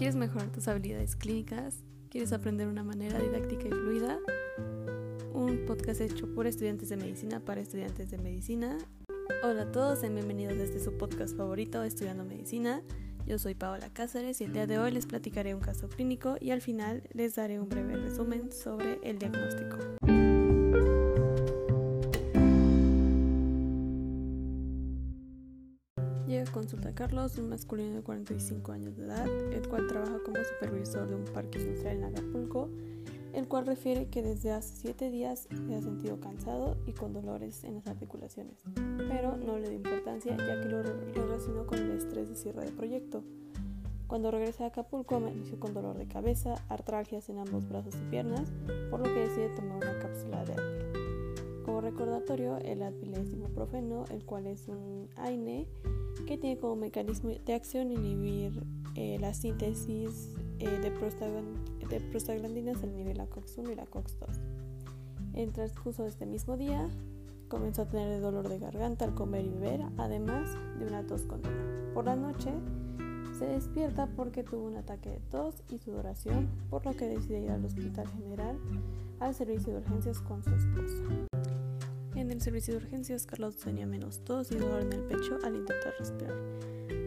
¿Quieres mejorar tus habilidades clínicas? ¿Quieres aprender una manera didáctica y fluida? Un podcast hecho por estudiantes de medicina para estudiantes de medicina. Hola a todos y bienvenidos a este su podcast favorito, Estudiando Medicina. Yo soy Paola Cáceres y el día de hoy les platicaré un caso clínico y al final les daré un breve resumen sobre el diagnóstico. Consulta a Carlos, un masculino de 45 años de edad, el cual trabaja como supervisor de un parque industrial en Acapulco, el cual refiere que desde hace 7 días se ha sentido cansado y con dolores en las articulaciones, pero no le dio importancia ya que lo, relacionó con el estrés de cierre de proyecto. Cuando regresa a Acapulco amaneció con dolor de cabeza, artralgias en ambos brazos y piernas, por lo que decide tomar una cápsula de Advil. Como recordatorio, el Advil es ibuprofeno, el cual es un AINE que tiene como mecanismo de acción inhibir eh, la síntesis eh, de, de, prostaglandinas al nivel ACOX1 y la COX2. En el transcurso de este mismo día, comenzó a tener dolor de garganta al comer y beber, además de una tos continua. Por la noche, se despierta porque tuvo un ataque de tos y sudoración, por lo que decide ir al Hospital General al servicio de urgencias con su esposa. En el servicio de urgencias, Carlos tenía menos tos y dolor en el pecho al intentar respirar.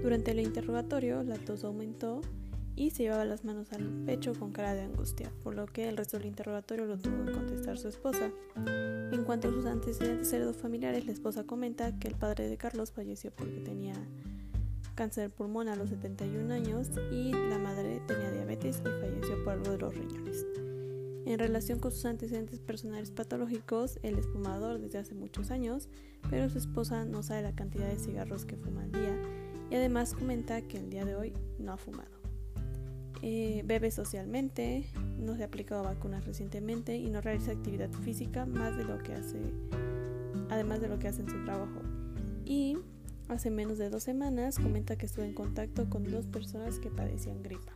Durante el interrogatorio, la tos aumentó y se llevaba las manos al pecho con cara de angustia, por lo que el resto del interrogatorio lo tuvo que contestar su esposa. En cuanto a sus antecedentes familiares, la esposa comenta que el padre de Carlos falleció porque tenía cáncer pulmón a los 71 años y la madre tenía diabetes y falleció por algo de los riñones. En relación con sus antecedentes personales patológicos, él es fumador desde hace muchos años, pero su esposa no sabe la cantidad de cigarros que fuma al día y además comenta que el día de hoy no ha fumado. Eh, bebe socialmente, no se ha aplicado vacunas recientemente y no realiza actividad física más de lo que hace, además de lo que hace en su trabajo. Y hace menos de dos semanas comenta que estuvo en contacto con dos personas que padecían gripa.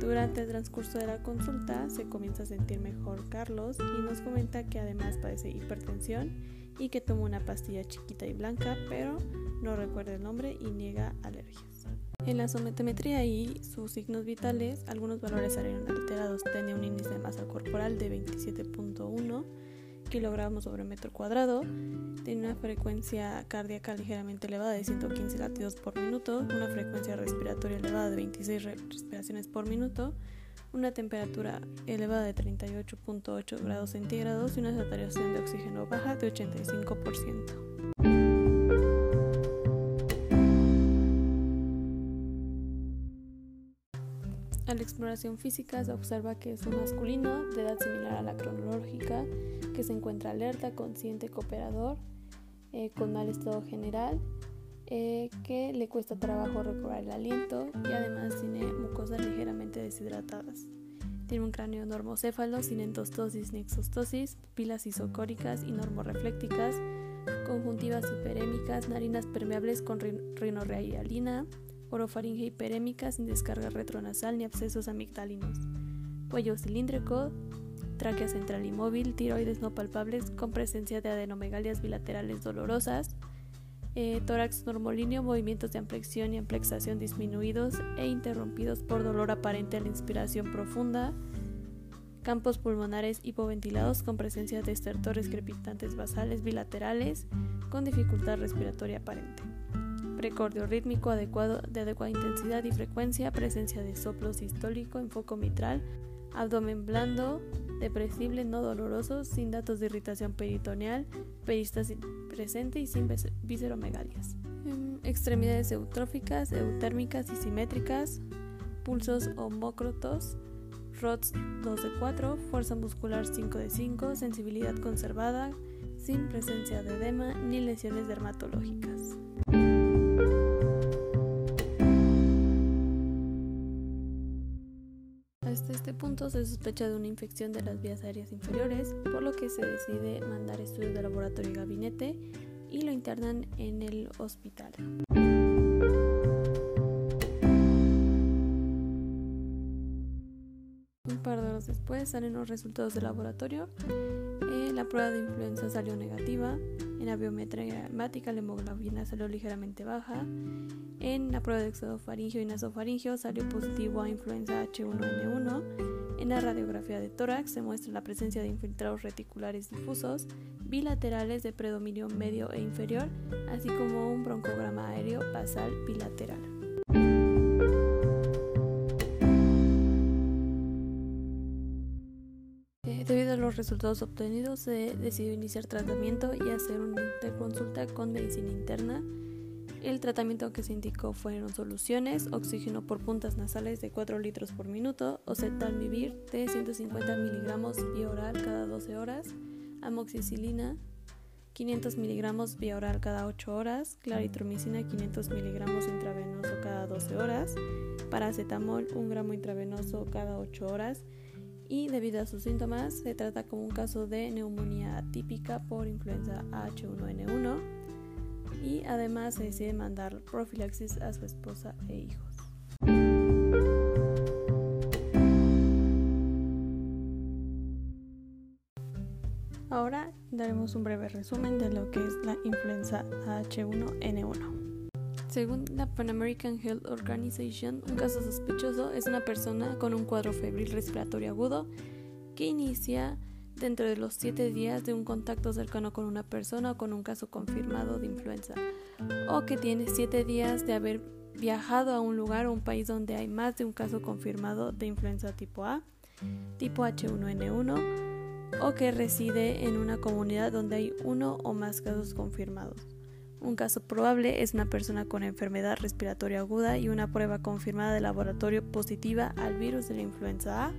Durante el transcurso de la consulta se comienza a sentir mejor Carlos y nos comenta que además padece hipertensión y que toma una pastilla chiquita y blanca, pero no recuerda el nombre y niega alergias. En la somatometría y sus signos vitales, algunos valores salieron alterados. Tenía un índice de masa corporal de 27.1 kilogramos sobre metro cuadrado, tiene una frecuencia cardíaca ligeramente elevada de 115 latidos por minuto, una frecuencia respiratoria elevada de 26 respiraciones por minuto, una temperatura elevada de 38.8 grados centígrados y una saturación de oxígeno baja de 85%. Exploración física se observa que es un masculino de edad similar a la cronológica, que se encuentra alerta, consciente, cooperador, eh, con mal estado general, eh, que le cuesta trabajo recobrar el aliento y además tiene mucosas ligeramente deshidratadas. Tiene un cráneo normocéfalo sin entostosis ni exostosis, pupilas isocóricas y normoreflécticas, conjuntivas hiperémicas, narinas permeables con rinorrealina, orofaringe hiperémica sin descarga retronasal ni abscesos amigdalinos, cuello cilíndrico, tráquea central inmóvil, tiroides no palpables con presencia de adenomegalias bilaterales dolorosas, eh, tórax normolíneo, movimientos de amplexión y amplexación disminuidos e interrumpidos por dolor aparente a la inspiración profunda, campos pulmonares hipoventilados con presencia de estertores crepitantes basales bilaterales con dificultad respiratoria aparente precordio rítmico adecuado de adecuada intensidad y frecuencia, presencia de soplo sistólico en foco mitral, abdomen blando, depresible, no doloroso, sin datos de irritación peritoneal, peristalsis presente y sin visceromegalias. Em, extremidades eutróficas, eutérmicas y simétricas, pulsos homócrotos, ROTS 2 de 4, fuerza muscular 5 de 5, sensibilidad conservada, sin presencia de edema ni lesiones dermatológicas. Hasta este punto se sospecha de una infección de las vías aéreas inferiores, por lo que se decide mandar estudios de laboratorio y gabinete y lo internan en el hospital. Un par de horas después salen los resultados del laboratorio. La prueba de influenza salió negativa, en la biometría hemática la hemoglobina salió ligeramente baja, en la prueba de exofaringio y nasofaringio salió positivo a influenza H1N1, en la radiografía de tórax se muestra la presencia de infiltrados reticulares difusos, bilaterales de predominio medio e inferior, así como un broncograma aéreo basal bilateral. Resultados obtenidos, se decidió iniciar tratamiento y hacer una interconsulta con medicina interna. El tratamiento que se indicó fueron soluciones, oxígeno por puntas nasales de 4 litros por minuto, oseltamivir de 150 miligramos vía oral cada 12 horas, amoxicilina 500 miligramos vía oral cada 8 horas, claritromicina 500 miligramos intravenoso cada 12 horas, paracetamol 1 gramo intravenoso cada 8 horas y debido a sus síntomas se trata como un caso de neumonía atípica por influenza H1N1 y además se decide mandar profilaxis a su esposa e hijos. Ahora daremos un breve resumen de lo que es la influenza H1N1. Según la Pan American Health Organization, un caso sospechoso es una persona con un cuadro febril respiratorio agudo que inicia dentro de los 7 días de un contacto cercano con una persona o con un caso confirmado de influenza, o que tiene 7 días de haber viajado a un lugar o un país donde hay más de un caso confirmado de influenza tipo A, tipo H1N1, o que reside en una comunidad donde hay uno o más casos confirmados. Un caso probable es una persona con enfermedad respiratoria aguda y una prueba confirmada de laboratorio positiva al virus de la influenza A.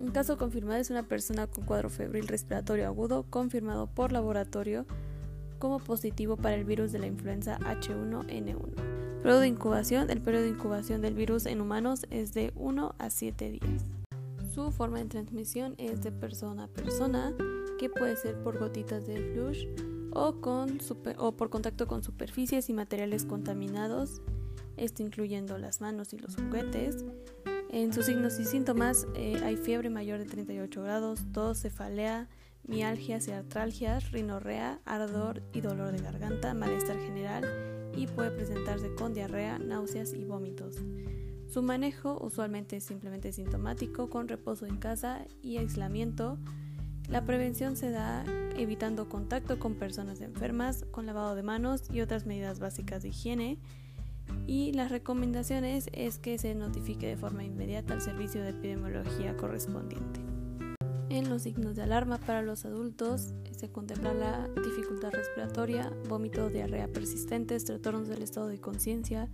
Un caso confirmado es una persona con cuadro febril respiratorio agudo confirmado por laboratorio como positivo para el virus de la influenza H1N1. Periodo de incubación. El periodo de incubación del virus en humanos es de 1 a 7 días. Su forma de transmisión es de persona a persona, que puede ser por gotitas de flush o, con o por contacto con superficies y materiales contaminados, esto incluyendo las manos y los juguetes. En sus signos y síntomas eh, hay fiebre mayor de 38 grados, tos, cefalea, mialgias y artralgias, rinorrea, ardor y dolor de garganta, malestar general y puede presentarse con diarrea, náuseas y vómitos. Su manejo usualmente es simplemente sintomático con reposo en casa y aislamiento la prevención se da evitando contacto con personas enfermas, con lavado de manos y otras medidas básicas de higiene. Y las recomendaciones es que se notifique de forma inmediata al servicio de epidemiología correspondiente. En los signos de alarma para los adultos se contempla la dificultad respiratoria, vómito diarrea persistentes, trastornos del estado de conciencia,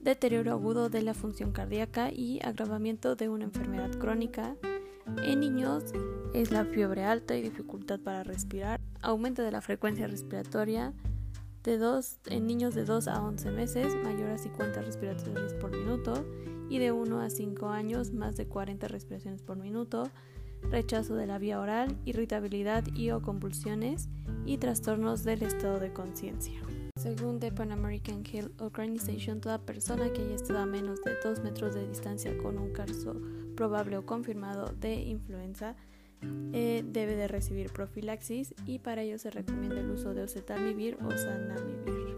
deterioro agudo de la función cardíaca y agravamiento de una enfermedad crónica, en niños es la fiebre alta y dificultad para respirar, aumento de la frecuencia respiratoria de dos, en niños de 2 a 11 meses, mayor a 50 respiraciones por minuto y de 1 a 5 años más de 40 respiraciones por minuto, rechazo de la vía oral, irritabilidad y o convulsiones y trastornos del estado de conciencia. Según the Pan American Health Organization, toda persona que haya estado a menos de 2 metros de distancia con un caso probable o confirmado de influenza eh, debe de recibir profilaxis y para ello se recomienda el uso de oseltamivir o zanamivir.